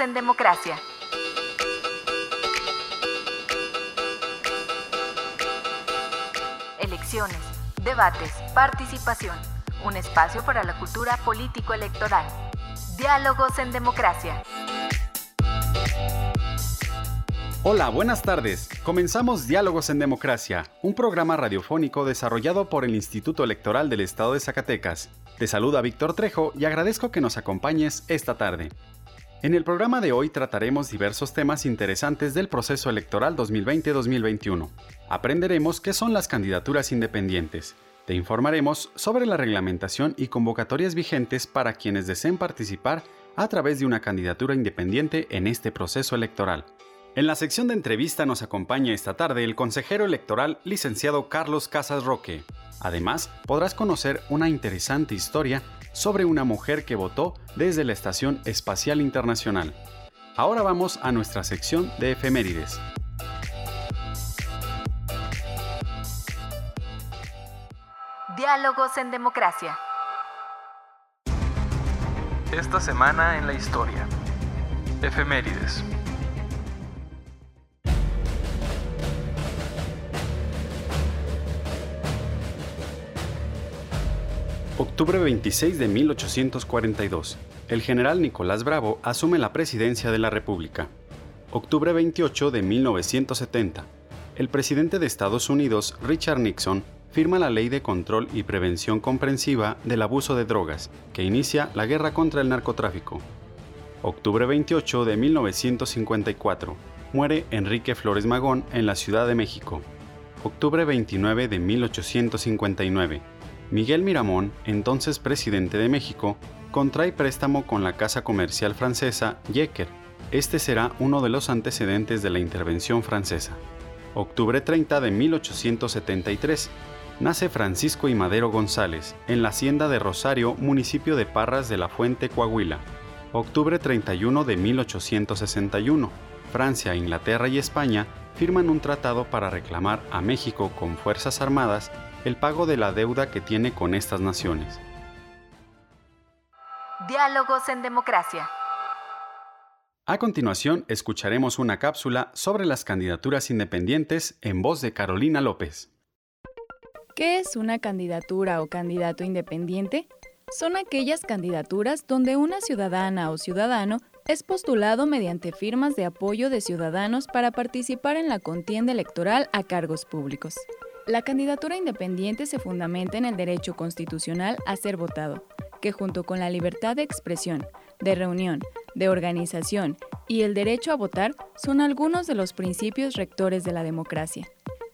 En Democracia. Elecciones, debates, participación. Un espacio para la cultura político-electoral. Diálogos en Democracia. Hola, buenas tardes. Comenzamos Diálogos en Democracia, un programa radiofónico desarrollado por el Instituto Electoral del Estado de Zacatecas. Te saluda Víctor Trejo y agradezco que nos acompañes esta tarde. En el programa de hoy trataremos diversos temas interesantes del proceso electoral 2020-2021. Aprenderemos qué son las candidaturas independientes. Te informaremos sobre la reglamentación y convocatorias vigentes para quienes deseen participar a través de una candidatura independiente en este proceso electoral. En la sección de entrevista nos acompaña esta tarde el consejero electoral licenciado Carlos Casas Roque. Además, podrás conocer una interesante historia sobre una mujer que votó desde la Estación Espacial Internacional. Ahora vamos a nuestra sección de efemérides. Diálogos en Democracia. Esta semana en la historia. Efemérides. Octubre 26 de 1842. El general Nicolás Bravo asume la presidencia de la República. Octubre 28 de 1970. El presidente de Estados Unidos, Richard Nixon, firma la Ley de Control y Prevención Comprensiva del Abuso de Drogas, que inicia la guerra contra el narcotráfico. Octubre 28 de 1954. Muere Enrique Flores Magón en la Ciudad de México. Octubre 29 de 1859 Miguel Miramón, entonces presidente de México, contrae préstamo con la casa comercial francesa Jecker. Este será uno de los antecedentes de la intervención francesa. Octubre 30 de 1873. Nace Francisco y Madero González, en la hacienda de Rosario, municipio de Parras de la Fuente, Coahuila. Octubre 31 de 1861. Francia, Inglaterra y España firman un tratado para reclamar a México con fuerzas armadas el pago de la deuda que tiene con estas naciones. Diálogos en Democracia. A continuación, escucharemos una cápsula sobre las candidaturas independientes en voz de Carolina López. ¿Qué es una candidatura o candidato independiente? Son aquellas candidaturas donde una ciudadana o ciudadano es postulado mediante firmas de apoyo de ciudadanos para participar en la contienda electoral a cargos públicos. La candidatura independiente se fundamenta en el derecho constitucional a ser votado, que junto con la libertad de expresión, de reunión, de organización y el derecho a votar son algunos de los principios rectores de la democracia.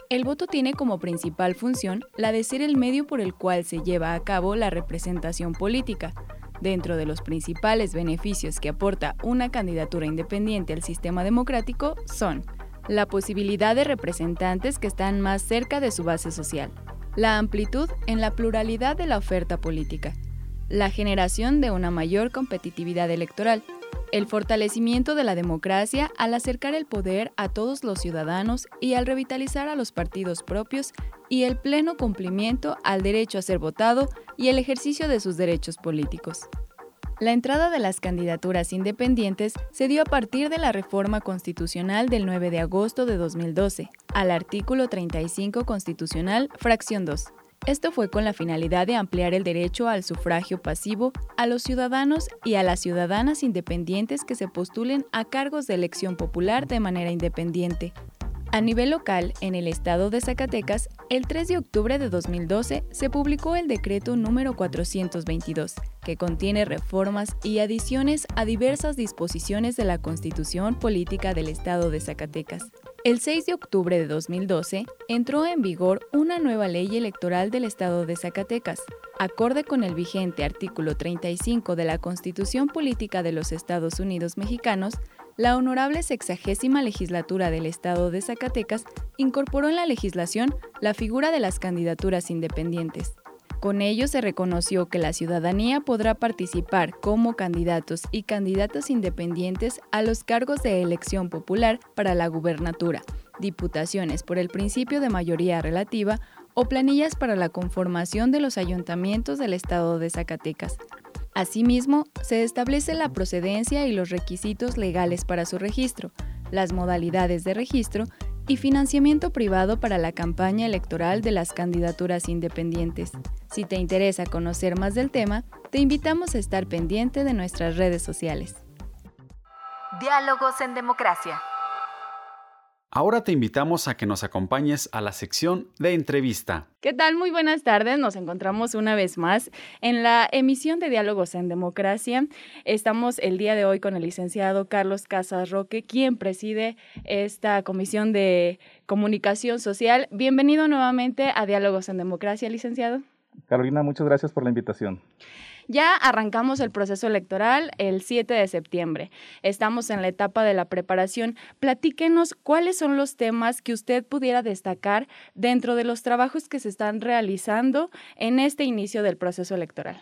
El voto tiene como principal función la de ser el medio por el cual se lleva a cabo la representación política. Dentro de los principales beneficios que aporta una candidatura independiente al sistema democrático son la posibilidad de representantes que están más cerca de su base social, la amplitud en la pluralidad de la oferta política, la generación de una mayor competitividad electoral, el fortalecimiento de la democracia al acercar el poder a todos los ciudadanos y al revitalizar a los partidos propios y el pleno cumplimiento al derecho a ser votado y el ejercicio de sus derechos políticos. La entrada de las candidaturas independientes se dio a partir de la reforma constitucional del 9 de agosto de 2012, al artículo 35 constitucional, fracción 2. Esto fue con la finalidad de ampliar el derecho al sufragio pasivo a los ciudadanos y a las ciudadanas independientes que se postulen a cargos de elección popular de manera independiente, a nivel local, en el estado de Zacatecas, el 3 de octubre de 2012 se publicó el decreto número 422, que contiene reformas y adiciones a diversas disposiciones de la Constitución Política del Estado de Zacatecas. El 6 de octubre de 2012 entró en vigor una nueva ley electoral del Estado de Zacatecas, acorde con el vigente artículo 35 de la Constitución Política de los Estados Unidos Mexicanos, la honorable sexagésima legislatura del Estado de Zacatecas incorporó en la legislación la figura de las candidaturas independientes. Con ello se reconoció que la ciudadanía podrá participar como candidatos y candidatas independientes a los cargos de elección popular para la gubernatura, diputaciones por el principio de mayoría relativa o planillas para la conformación de los ayuntamientos del estado de Zacatecas. Asimismo, se establece la procedencia y los requisitos legales para su registro, las modalidades de registro y financiamiento privado para la campaña electoral de las candidaturas independientes. Si te interesa conocer más del tema, te invitamos a estar pendiente de nuestras redes sociales. Diálogos en Democracia. Ahora te invitamos a que nos acompañes a la sección de entrevista. ¿Qué tal? Muy buenas tardes. Nos encontramos una vez más en la emisión de Diálogos en Democracia. Estamos el día de hoy con el licenciado Carlos Casas Roque, quien preside esta comisión de comunicación social. Bienvenido nuevamente a Diálogos en Democracia, licenciado. Carolina, muchas gracias por la invitación. Ya arrancamos el proceso electoral el 7 de septiembre. Estamos en la etapa de la preparación. Platíquenos cuáles son los temas que usted pudiera destacar dentro de los trabajos que se están realizando en este inicio del proceso electoral.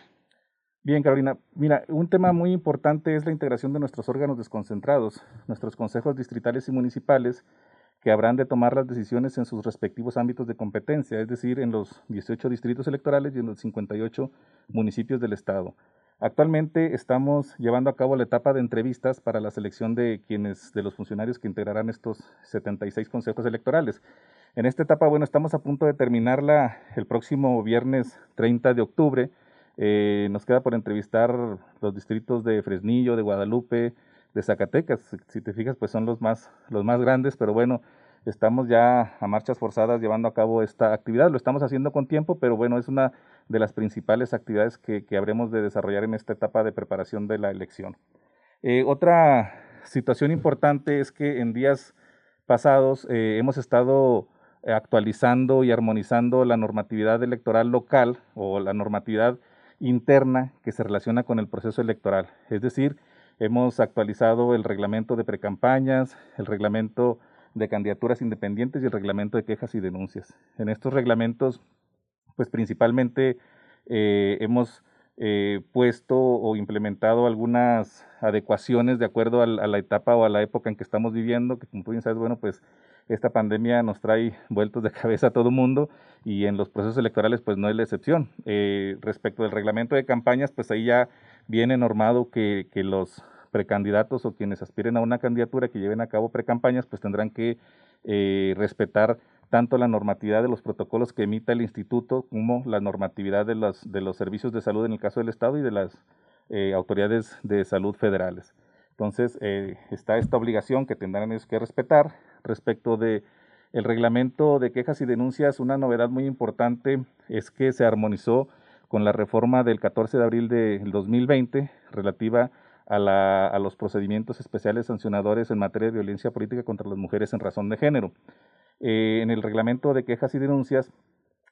Bien, Carolina. Mira, un tema muy importante es la integración de nuestros órganos desconcentrados, nuestros consejos distritales y municipales, que habrán de tomar las decisiones en sus respectivos ámbitos de competencia, es decir, en los 18 distritos electorales y en los 58 municipios del Estado. Actualmente estamos llevando a cabo la etapa de entrevistas para la selección de quienes, de los funcionarios que integrarán estos 76 consejos electorales. En esta etapa, bueno, estamos a punto de terminarla el próximo viernes 30 de octubre. Eh, nos queda por entrevistar los distritos de Fresnillo, de Guadalupe, de Zacatecas. Si te fijas, pues son los más, los más grandes, pero bueno, estamos ya a marchas forzadas llevando a cabo esta actividad. Lo estamos haciendo con tiempo, pero bueno, es una de las principales actividades que, que habremos de desarrollar en esta etapa de preparación de la elección. Eh, otra situación importante es que en días pasados eh, hemos estado actualizando y armonizando la normatividad electoral local o la normatividad interna que se relaciona con el proceso electoral. Es decir, Hemos actualizado el reglamento de precampañas, el reglamento de candidaturas independientes y el reglamento de quejas y denuncias. En estos reglamentos, pues principalmente eh, hemos eh, puesto o implementado algunas adecuaciones de acuerdo a, la etapa o a la época en que estamos viviendo, que como tú bien sabes, bueno, pues esta pandemia nos trae vueltos de cabeza a todo mundo y en los procesos electorales pues no es la excepción. Eh, respecto del reglamento de campañas, pues ahí ya viene normado que, que los precandidatos o quienes aspiren a una candidatura que lleven a cabo precampañas, pues tendrán que eh, respetar tanto la normatividad de los protocolos que emita el instituto como la normatividad de los, de los servicios de salud en el caso del Estado y de las eh, autoridades de salud federales. Entonces, eh, está esta obligación que tendrán ellos que respetar. Respecto de el reglamento de quejas y denuncias, una novedad muy importante es que se armonizó con la reforma del 14 de abril del 2020 relativa a, la, a, los procedimientos especiales sancionadores en materia de violencia política contra las mujeres en razón de género. Eh, en el reglamento de quejas y denuncias,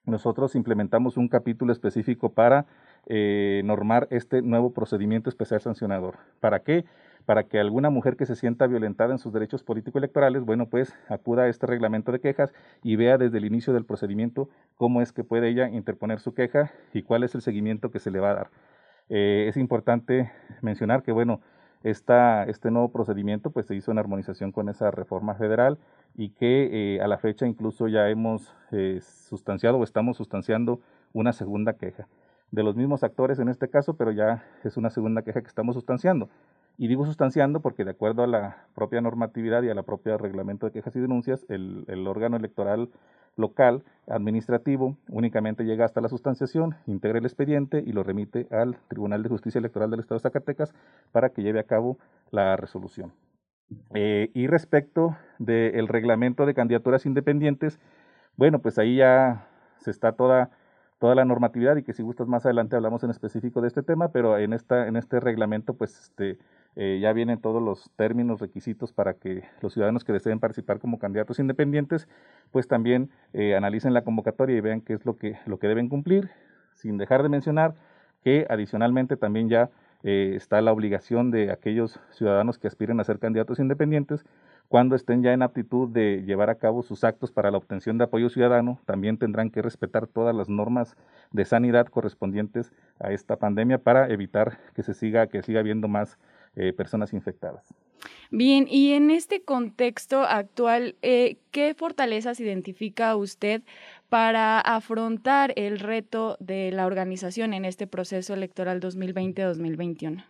nosotros implementamos un capítulo específico para eh, normar este nuevo procedimiento especial sancionador. ¿Para qué? Para que alguna mujer que se sienta violentada en sus derechos político-electorales, bueno, pues acuda a este reglamento de quejas y vea desde el inicio del procedimiento cómo es que puede ella interponer su queja y cuál es el seguimiento que se le va a dar. Eh, es importante mencionar que, bueno, este nuevo procedimiento pues se hizo en armonización con esa reforma federal y que eh, a la fecha incluso ya hemos eh, sustanciado o estamos sustanciando una segunda queja de los mismos actores en este caso, pero ya es una segunda queja que estamos sustanciando. Y digo sustanciando porque de acuerdo a la propia normatividad y a la propia reglamento de quejas y denuncias, el, órgano electoral local administrativo únicamente llega hasta la sustanciación, integra el expediente y lo remite al Tribunal de Justicia Electoral del Estado de Zacatecas para que lleve a cabo la resolución. Eh, y respecto del reglamento de candidaturas independientes, bueno, pues ahí ya se está toda toda la normatividad y que si gustas más adelante hablamos en específico de este tema, pero en, esta, en este reglamento pues este, eh, ya vienen todos los términos, requisitos para que los ciudadanos que deseen participar como candidatos independientes pues también eh, analicen la convocatoria y vean qué es lo que, lo que deben cumplir, sin dejar de mencionar que adicionalmente también ya eh, está la obligación de aquellos ciudadanos que aspiren a ser candidatos independientes cuando estén ya en aptitud de llevar a cabo sus actos para la obtención de apoyo ciudadano, también tendrán que respetar todas las normas de sanidad correspondientes a esta pandemia para evitar que se siga, que siga habiendo más eh, personas infectadas. Bien, y en este contexto actual, eh, ¿qué fortalezas identifica usted para afrontar el reto de la organización en este proceso electoral 2020-2021?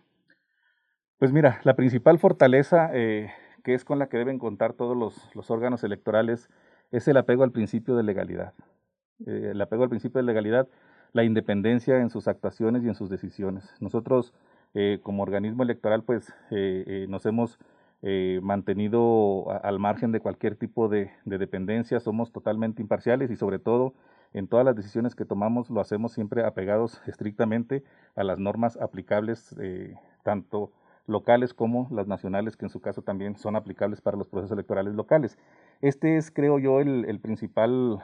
Pues mira, la principal fortaleza eh, que es con la que deben contar todos los, órganos electorales, es el apego al principio de legalidad. Eh, el apego al principio de legalidad, la independencia en sus actuaciones y en sus decisiones. Nosotros, eh, como organismo electoral, pues eh, nos hemos mantenido al margen de cualquier tipo de, de, dependencia, somos totalmente imparciales y sobre todo en todas las decisiones que tomamos lo hacemos siempre apegados estrictamente a las normas aplicables tanto locales como las nacionales, que en su caso también son aplicables para los procesos electorales locales. Este es, creo yo, el, principal,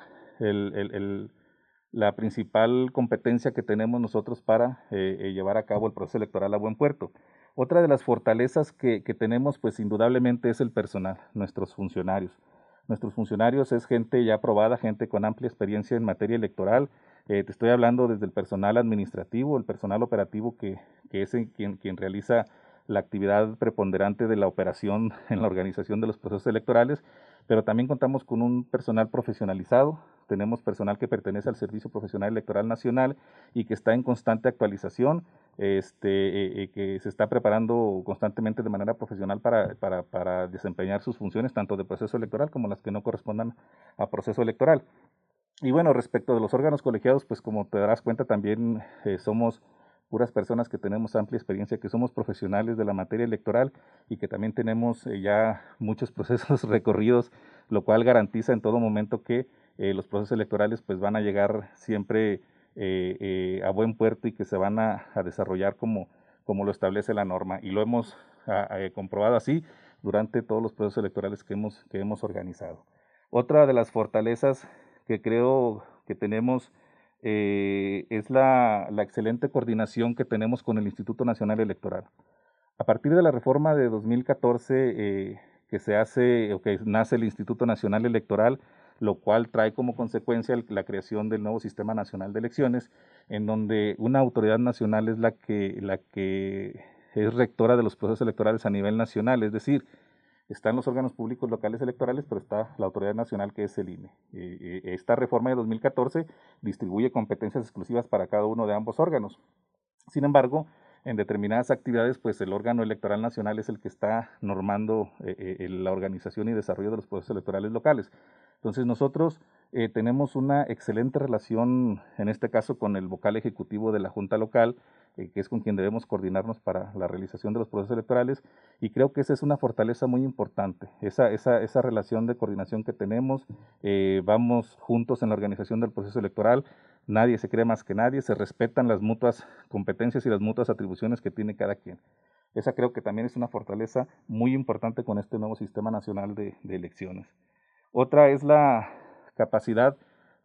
la principal competencia que tenemos nosotros para eh, eh, llevar a cabo el proceso electoral a buen puerto. Otra de las fortalezas que, tenemos, pues indudablemente es el personal, nuestros funcionarios. Nuestros funcionarios es gente ya aprobada, gente con amplia experiencia en materia electoral. Eh, te estoy hablando desde el personal administrativo, el personal operativo que, que es quien, quien realiza la actividad preponderante de la operación en la organización de los procesos electorales, pero también contamos con un personal profesionalizado, tenemos personal que pertenece al Servicio Profesional Electoral Nacional y que está en constante actualización, este, eh, eh, que se está preparando constantemente de manera profesional para, para, para, desempeñar sus funciones, tanto de proceso electoral como las que no correspondan a proceso electoral. Y bueno, respecto de los órganos colegiados, pues como te darás cuenta, también eh, somos puras personas que tenemos amplia experiencia, que somos profesionales de la materia electoral y que también tenemos eh, ya muchos procesos recorridos, lo cual garantiza en todo momento que eh, los procesos electorales pues van a llegar siempre eh, a buen puerto y que se van a, desarrollar como, como lo establece la norma. Y lo hemos comprobado así durante todos los procesos electorales que hemos, que hemos organizado. Otra de las fortalezas que creo que tenemos eh, es la, excelente coordinación que tenemos con el Instituto Nacional Electoral. A partir de la reforma de 2014 eh, que se hace o que nace el Instituto Nacional Electoral, lo cual trae como consecuencia la creación del nuevo Sistema Nacional de Elecciones, en donde una autoridad nacional es la que, la que es rectora de los procesos electorales a nivel nacional, es decir, están los órganos públicos locales electorales, pero está la autoridad nacional que es el INE. Eh, eh, esta reforma de 2014 distribuye competencias exclusivas para cada uno de ambos órganos. Sin embargo, en determinadas actividades, pues el órgano electoral nacional es el que está normando eh, la organización y desarrollo de los procesos electorales locales. Entonces nosotros tenemos una excelente relación, en este caso, con el vocal ejecutivo de la Junta Local, eh, que es con quien debemos coordinarnos para la realización de los procesos electorales, y creo que esa es una fortaleza muy importante, esa, esa, esa relación de coordinación que tenemos, eh, vamos juntos en la organización del proceso electoral, nadie se cree más que nadie, se respetan las mutuas competencias y las mutuas atribuciones que tiene cada quien. Esa creo que también es una fortaleza muy importante con este nuevo sistema nacional de, elecciones. Otra es la capacidad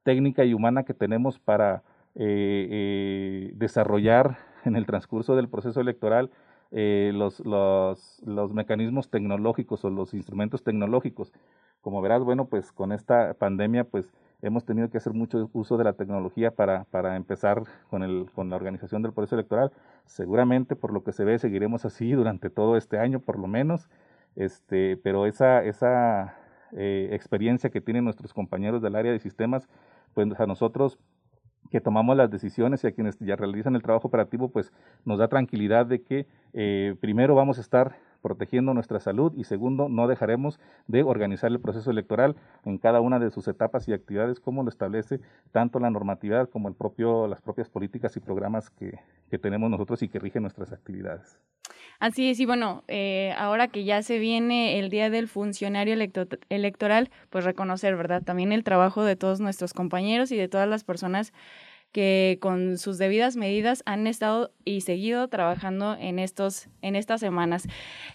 técnica y humana que tenemos para eh, desarrollar en el transcurso del proceso electoral eh, los, los, los, mecanismos tecnológicos o los instrumentos tecnológicos. Como verás, bueno, pues con esta pandemia, pues hemos tenido que hacer mucho uso de la tecnología para, para empezar con, el, con la organización del proceso electoral. Seguramente, por lo que se ve, seguiremos así durante todo este año, por lo menos. Este, pero esa, esa eh, experiencia que tienen nuestros compañeros del área de sistemas, pues a nosotros que tomamos las decisiones y a quienes ya realizan el trabajo operativo, pues nos da tranquilidad de que eh, primero vamos a estar protegiendo nuestra salud y segundo, no dejaremos de organizar el proceso electoral en cada una de sus etapas y actividades como lo establece tanto la normatividad como el propio, las propias políticas y programas que, que tenemos nosotros y que rigen nuestras actividades. Así es, y bueno, eh, ahora que ya se viene el Día del Funcionario Electoral, pues reconocer, ¿verdad? También el trabajo de todos nuestros compañeros y de todas las personas que con sus debidas medidas han estado y seguido trabajando en, estos, en estas semanas.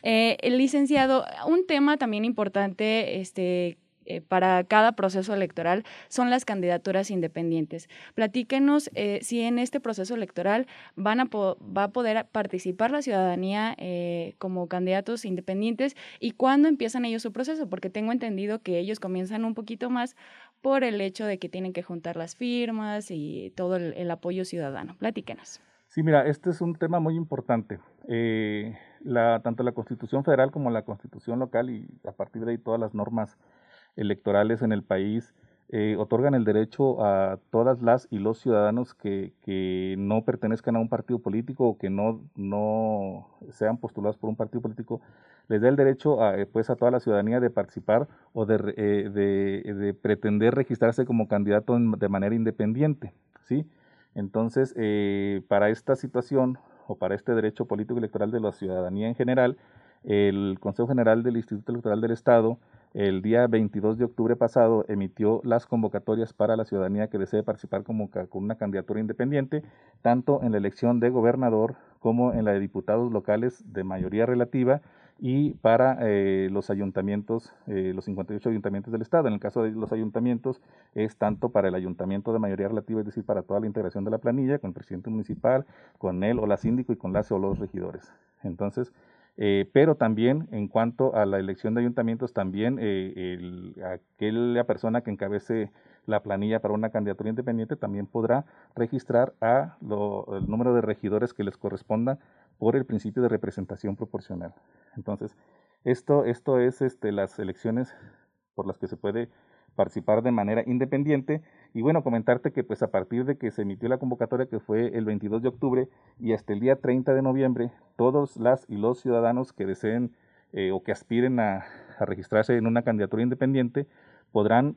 Eh, licenciado, un tema también importante este, eh, para cada proceso electoral son las candidaturas independientes. Platíquenos eh, si en este proceso electoral van a va a poder participar la ciudadanía eh, como candidatos independientes y cuándo empiezan ellos su proceso, porque tengo entendido que ellos comienzan un poquito más por el hecho de que tienen que juntar las firmas y todo el, apoyo ciudadano. Platíquenos. Sí, mira, este es un tema muy importante. la, tanto la Constitución Federal como la Constitución local y a partir de ahí todas las normas electorales en el país eh, otorgan el derecho a todas las y los ciudadanos que, no pertenezcan a un partido político o que no, no sean postulados por un partido político, les da el derecho a, eh, pues, a toda la ciudadanía de participar o de, eh, de, de pretender registrarse como candidato de manera independiente. ¿sí? Entonces, para esta situación o para este derecho político electoral de la ciudadanía en general, el Consejo General del Instituto Electoral del Estado el día 22 de octubre pasado emitió las convocatorias para la ciudadanía que desee participar como, con una candidatura independiente, tanto en la elección de gobernador como en la de diputados locales de mayoría relativa y para eh, los ayuntamientos, eh, los 58 ayuntamientos del Estado. En el caso de los ayuntamientos es tanto para el ayuntamiento de mayoría relativa, es decir, para toda la integración de la planilla, con el presidente municipal, con él o la síndico y con las o los regidores. Entonces, eh, pero también en cuanto a la elección de ayuntamientos, también eh, aquella persona que encabece la planilla para una candidatura independiente también podrá registrar a el número de regidores que les corresponda por el principio de representación proporcional. Entonces, esto, esto es este, las elecciones por las que se puede participar de manera independiente. Y bueno, comentarte que pues a partir de que se emitió la convocatoria que fue el 22 de octubre y hasta el día 30 de noviembre, todos las y los ciudadanos que deseen eh, o que aspiren a, registrarse en una candidatura independiente podrán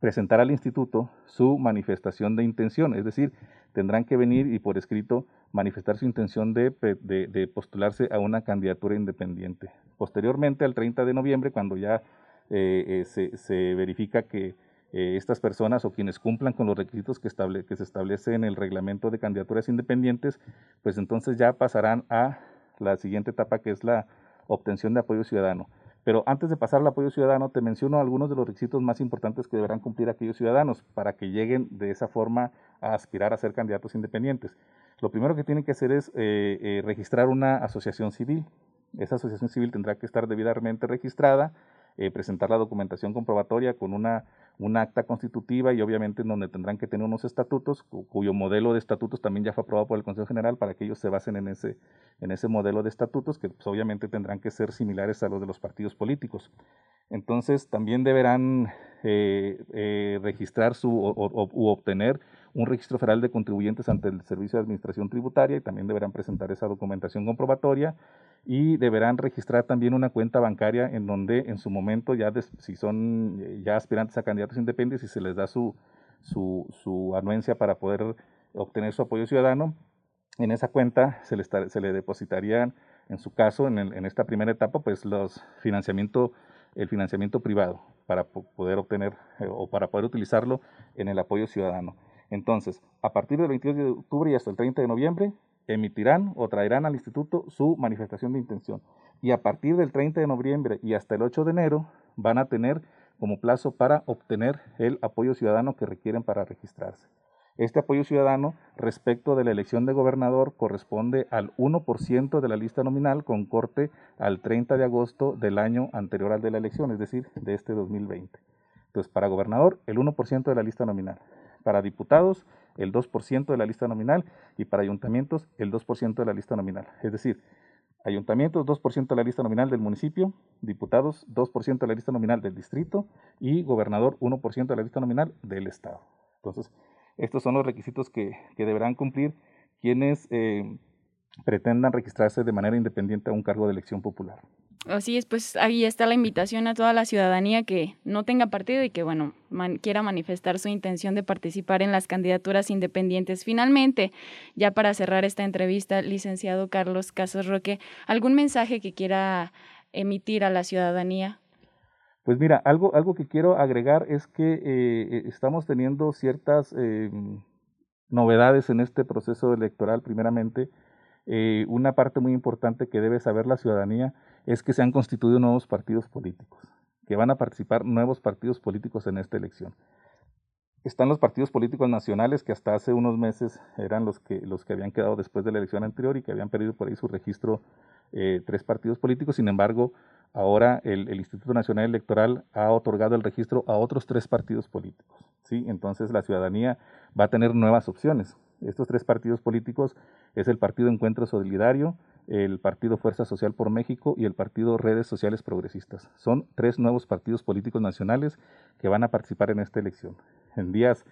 presentar al instituto su manifestación de intención, es decir, tendrán que venir y por escrito manifestar su intención de, de, postularse a una candidatura independiente. Posteriormente, al 30 de noviembre, cuando ya eh, eh, se, verifica que eh, estas personas o quienes cumplan con los requisitos que, se establece en el reglamento de candidaturas independientes, pues entonces ya pasarán a la siguiente etapa que es la obtención de apoyo ciudadano. Pero antes de pasar al apoyo ciudadano, te menciono algunos de los requisitos más importantes que deberán cumplir aquellos ciudadanos para que lleguen de esa forma a aspirar a ser candidatos independientes. Lo primero que tienen que hacer es registrar una asociación civil. Esa asociación civil tendrá que estar debidamente registrada, eh, presentar la documentación comprobatoria con una, un acta constitutiva y obviamente en donde tendrán que tener unos estatutos, cuyo modelo de estatutos también ya fue aprobado por el Consejo General para que ellos se basen en ese, en ese modelo de estatutos que pues, obviamente tendrán que ser similares a los de los partidos políticos. Entonces también deberán eh, eh, registrar su o, u obtener un registro federal de contribuyentes ante el Servicio de Administración Tributaria y también deberán presentar esa documentación comprobatoria y deberán registrar también una cuenta bancaria en donde en su momento ya si son eh, ya aspirantes a candidatos independientes y se les da su, su, su anuencia para poder obtener su apoyo ciudadano, en esa cuenta se le, se le depositarían, en su caso, en, en, esta primera etapa, pues los financiamiento, el financiamiento privado para poder obtener eh, o para poder utilizarlo en el apoyo ciudadano. Entonces, a partir del 22 de octubre y hasta el 30 de noviembre, emitirán o traerán al instituto su manifestación de intención. Y a partir del 30 de noviembre y hasta el 8 de enero van a tener como plazo para obtener el apoyo ciudadano que requieren para registrarse. Este apoyo ciudadano respecto de la elección de gobernador corresponde al 1% de la lista nominal con corte al 30 de agosto del año anterior al de la elección, es decir, de este 2020. Entonces, para gobernador, el 1% de la lista nominal. Para diputados, el 2% de la lista nominal y para ayuntamientos el 2% de la lista nominal. Es decir, ayuntamientos 2% de la lista nominal del municipio, diputados 2% de la lista nominal del distrito y gobernador 1% de la lista nominal del estado. Entonces, estos son los requisitos que, deberán cumplir quienes eh, pretendan registrarse de manera independiente a un cargo de elección popular. Así es, pues ahí está la invitación a toda la ciudadanía que no tenga partido y que, bueno, quiera manifestar su intención de participar en las candidaturas independientes. Finalmente, ya para cerrar esta entrevista, licenciado Carlos Casas Roque, ¿algún mensaje que quiera emitir a la ciudadanía? Pues mira, algo, algo que quiero agregar es que eh, estamos teniendo ciertas... Eh, novedades en este proceso electoral, primeramente, eh, una parte muy importante que debe saber la ciudadanía es que se han constituido nuevos partidos políticos, que van a participar nuevos partidos políticos en esta elección. Están los partidos políticos nacionales que hasta hace unos meses eran los que, los que habían quedado después de la elección anterior y que habían perdido por ahí su registro eh, tres partidos políticos. Sin embargo, ahora el, Instituto Nacional Electoral ha otorgado el registro a otros tres partidos políticos. ¿sí? Entonces la ciudadanía va a tener nuevas opciones. Estos tres partidos políticos es el Partido Encuentro Solidario, el Partido Fuerza Social por México y el Partido Redes Sociales Progresistas. Son tres nuevos partidos políticos nacionales que van a participar en esta elección. En días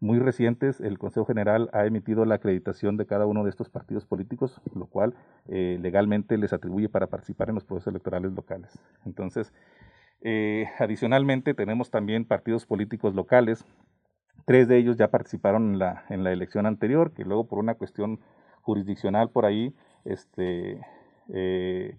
muy recientes, el Consejo General ha emitido la acreditación de cada uno de estos partidos políticos, lo cual eh, legalmente les atribuye para participar en los procesos electorales locales. Entonces, eh, adicionalmente, tenemos también partidos políticos locales Tres de ellos ya participaron en la, en la elección anterior, que luego por una cuestión jurisdiccional por ahí, este, eh,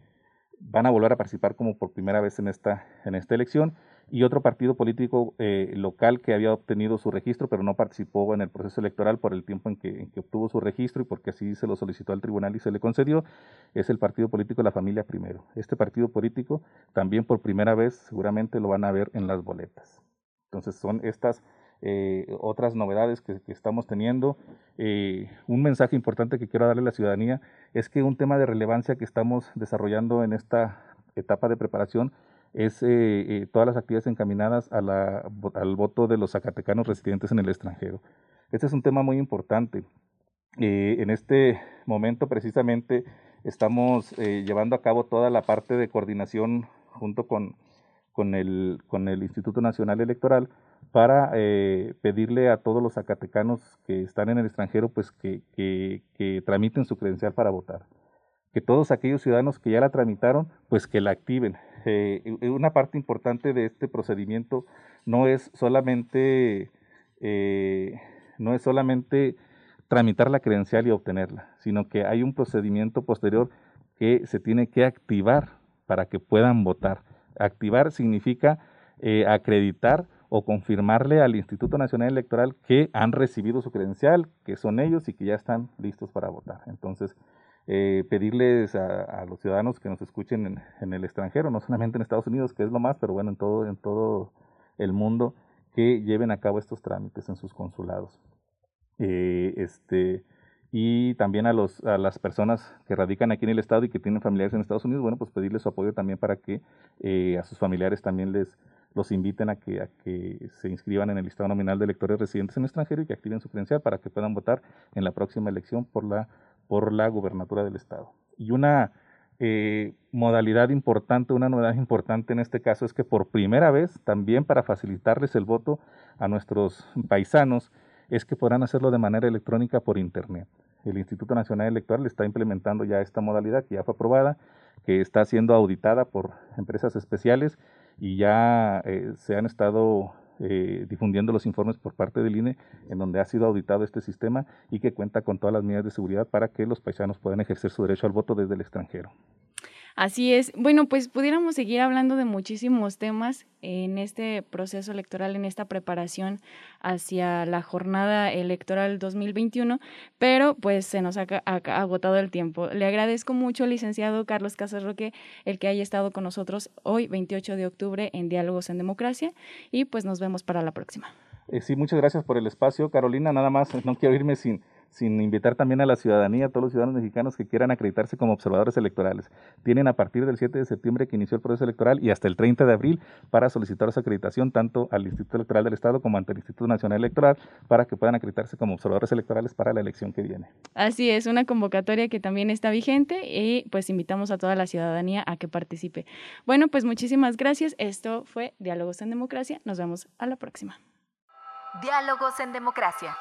van a volver a participar como por primera vez en esta, en esta elección. Y otro partido político eh, local que había obtenido su registro, pero no participó en el proceso electoral por el tiempo en que, obtuvo su registro y porque así se lo solicitó al tribunal y se le concedió, es el partido político La Familia Primero. Este partido político también por primera vez seguramente lo van a ver en las boletas. Entonces son estas eh, otras novedades que, estamos teniendo. Eh, un mensaje importante que quiero darle a la ciudadanía es que un tema de relevancia que estamos desarrollando en esta etapa de preparación es eh, todas las actividades encaminadas a la, al voto de los zacatecanos residentes en el extranjero. Este es un tema muy importante. en este momento precisamente estamos llevando a cabo toda la parte de coordinación junto con, con, el, con el Instituto Nacional Electoral para eh, pedirle a todos los zacatecanos que están en el extranjero pues que, que, tramiten su credencial para votar. Que todos aquellos ciudadanos que ya la tramitaron pues que la activen. Eh, una parte importante de este procedimiento no es solamente, eh, no es solamente tramitar la credencial y obtenerla, sino que hay un procedimiento posterior que se tiene que activar para que puedan votar. Activar significa acreditar o confirmarle al Instituto Nacional Electoral que han recibido su credencial, que son ellos y que ya están listos para votar. Entonces, eh, pedirles a, los ciudadanos que nos escuchen en, el extranjero, no solamente en Estados Unidos, que es lo más, pero bueno, en todo, en todo el mundo, que lleven a cabo estos trámites en sus consulados. Eh, este, y también a, los, a las personas que radican aquí en el Estado y que tienen familiares en Estados Unidos, bueno, pues pedirles su apoyo también para que eh, a sus familiares también les los inviten a que, a que se inscriban en el listado nominal de electores residentes en el extranjero y que activen su credencial para que puedan votar en la próxima elección por la, por la gubernatura del Estado. Y una eh, modalidad importante, una novedad importante en este caso es que por primera vez, también para facilitarles el voto a nuestros paisanos, es que podrán hacerlo de manera electrónica por Internet. El Instituto Nacional Electoral está implementando ya esta modalidad que ya fue aprobada, que está siendo auditada por empresas especiales y ya eh, se han estado eh, difundiendo los informes por parte del INE en donde ha sido auditado este sistema y que cuenta con todas las medidas de seguridad para que los paisanos puedan ejercer su derecho al voto desde el extranjero. Así es. Bueno, pues pudiéramos seguir hablando de muchísimos temas en este proceso electoral, en esta preparación hacia la jornada electoral 2021, pero pues se nos ha, agotado el tiempo. Le agradezco mucho, licenciado Carlos Casarroque, el que haya estado con nosotros hoy, 28 de octubre, en Diálogos en Democracia, y pues nos vemos para la próxima. Eh, sí, muchas gracias por el espacio, Carolina. Nada más, no quiero irme sin sin invitar también a la ciudadanía, a todos los ciudadanos mexicanos que quieran acreditarse como observadores electorales. Tienen a partir del 7 de septiembre que inició el proceso electoral y hasta el 30 de abril para solicitar su acreditación tanto al Instituto Electoral del Estado como ante el Instituto Nacional Electoral para que puedan acreditarse como observadores electorales para la elección que viene. Así es, una convocatoria que también está vigente y pues invitamos a toda la ciudadanía a que participe. Bueno, pues muchísimas gracias. Esto fue Diálogos en Democracia. Nos vemos a la próxima. Diálogos en Democracia.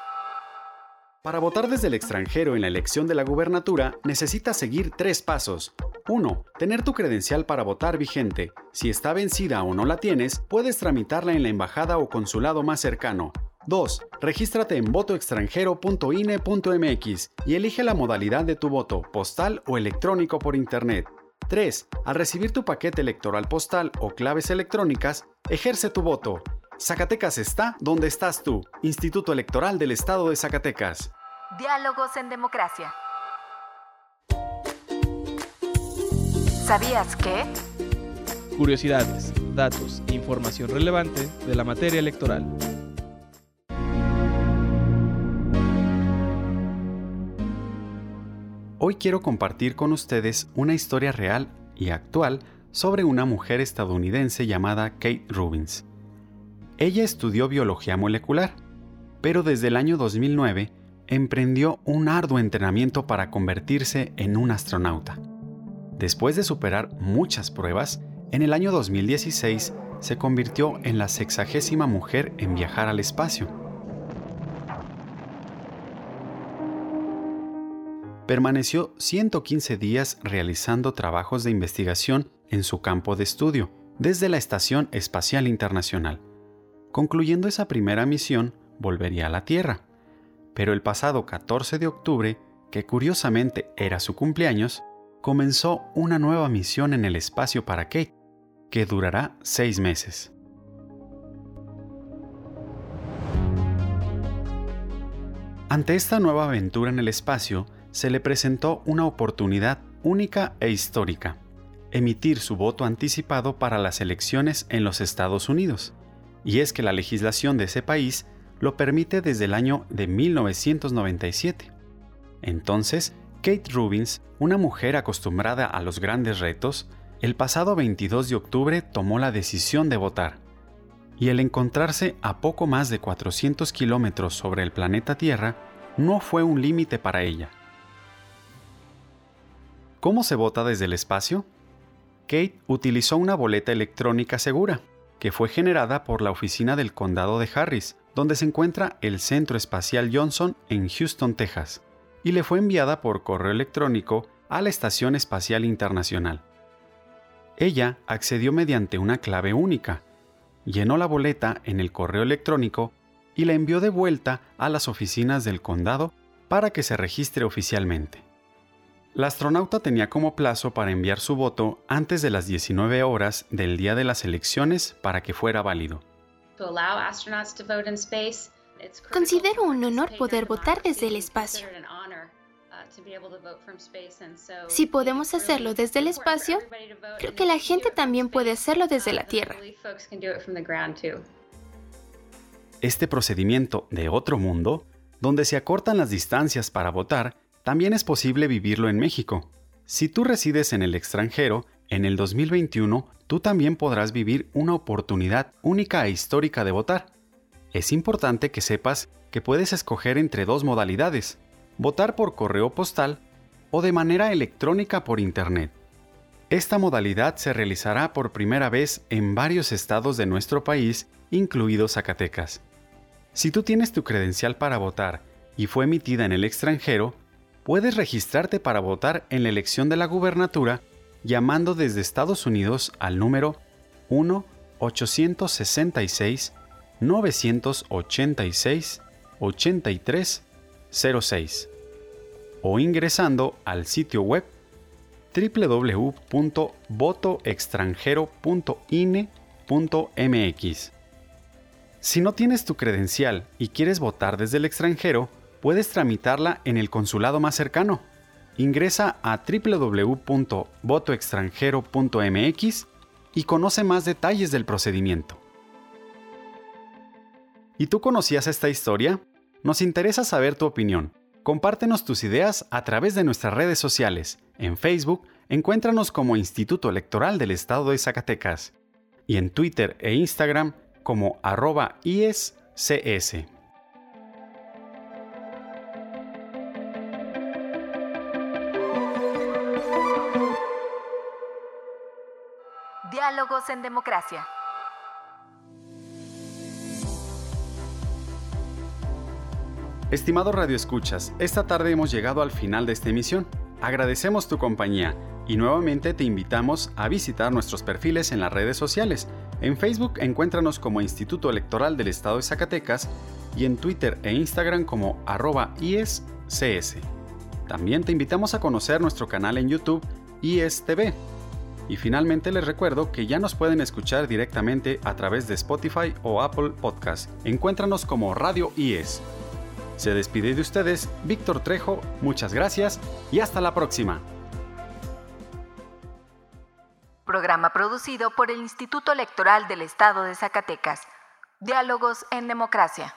Para votar desde el extranjero en la elección de la gubernatura, necesitas seguir tres pasos. 1. Tener tu credencial para votar vigente. Si está vencida o no la tienes, puedes tramitarla en la embajada o consulado más cercano. 2. Regístrate en votoextranjero.ine.mx y elige la modalidad de tu voto, postal o electrónico por Internet. 3. Al recibir tu paquete electoral postal o claves electrónicas, ejerce tu voto. Zacatecas está donde estás tú. Instituto Electoral del Estado de Zacatecas. Diálogos en Democracia. ¿Sabías que? Curiosidades, datos e información relevante de la materia electoral. Hoy quiero compartir con ustedes una historia real y actual sobre una mujer estadounidense llamada Kate Rubins. Ella estudió biología molecular, pero desde el año 2009 emprendió un arduo entrenamiento para convertirse en un astronauta. Después de superar muchas pruebas, en el año 2016 se convirtió en la sexagésima mujer en viajar al espacio. Permaneció 115 días realizando trabajos de investigación en su campo de estudio, desde la Estación Espacial Internacional. Concluyendo esa primera misión, volvería a la Tierra. Pero el pasado 14 de octubre, que curiosamente era su cumpleaños, comenzó una nueva misión en el espacio para Kate, que durará seis meses. Ante esta nueva aventura en el espacio, se le presentó una oportunidad única e histórica, emitir su voto anticipado para las elecciones en los Estados Unidos. Y es que la legislación de ese país lo permite desde el año de 1997. Entonces, Kate Rubins, una mujer acostumbrada a los grandes retos, el pasado 22 de octubre tomó la decisión de votar. Y el encontrarse a poco más de 400 kilómetros sobre el planeta Tierra no fue un límite para ella. ¿Cómo se vota desde el espacio? Kate utilizó una boleta electrónica segura, que fue generada por la oficina del condado de Harris, donde se encuentra el Centro Espacial Johnson en Houston, Texas, y le fue enviada por correo electrónico a la Estación Espacial Internacional. Ella accedió mediante una clave única, llenó la boleta en el correo electrónico y la envió de vuelta a las oficinas del condado para que se registre oficialmente. La astronauta tenía como plazo para enviar su voto antes de las 19 horas del día de las elecciones para que fuera válido. Considero un honor poder votar desde el espacio. Si podemos hacerlo desde el espacio, creo que la gente también puede hacerlo desde la Tierra. Este procedimiento de otro mundo, donde se acortan las distancias para votar, también es posible vivirlo en México. Si tú resides en el extranjero, en el 2021 tú también podrás vivir una oportunidad única e histórica de votar. Es importante que sepas que puedes escoger entre dos modalidades, votar por correo postal o de manera electrónica por Internet. Esta modalidad se realizará por primera vez en varios estados de nuestro país, incluido Zacatecas. Si tú tienes tu credencial para votar y fue emitida en el extranjero, puedes registrarte para votar en la elección de la gubernatura llamando desde Estados Unidos al número 1-866-986-8306 o ingresando al sitio web www.votoextranjero.ine.mx. Si no tienes tu credencial y quieres votar desde el extranjero, puedes tramitarla en el consulado más cercano. Ingresa a www.votoextranjero.mx y conoce más detalles del procedimiento. ¿Y tú conocías esta historia? Nos interesa saber tu opinión. Compártenos tus ideas a través de nuestras redes sociales. En Facebook, encuéntranos como Instituto Electoral del Estado de Zacatecas y en Twitter e Instagram como arroba ISCS. Diálogos en Democracia. Estimado Radio Escuchas, esta tarde hemos llegado al final de esta emisión. Agradecemos tu compañía y nuevamente te invitamos a visitar nuestros perfiles en las redes sociales. En Facebook encuéntranos como Instituto Electoral del Estado de Zacatecas y en Twitter e Instagram como arroba ISCS. También te invitamos a conocer nuestro canal en YouTube ISTV y finalmente les recuerdo que ya nos pueden escuchar directamente a través de Spotify o Apple Podcast. Encuéntranos como Radio IES. Se despide de ustedes Víctor Trejo, muchas gracias y hasta la próxima. Programa producido por el Instituto Electoral del Estado de Zacatecas. Diálogos en Democracia.